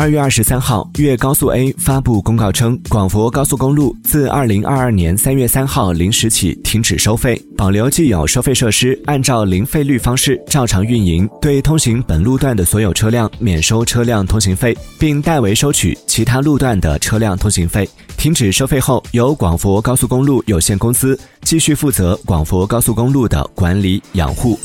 二月二十三号粤高速 a 发布公告称广佛高速公路自二零二二年三月三号零时起停止收费保留既有收费设施按照零费率方式照常运营对通行本路段的所有车辆免收车辆通行费并代为收取其他路段的车辆通行费停止收费后由广佛高速公路有限公司继续负责广佛高速公路的管理养护。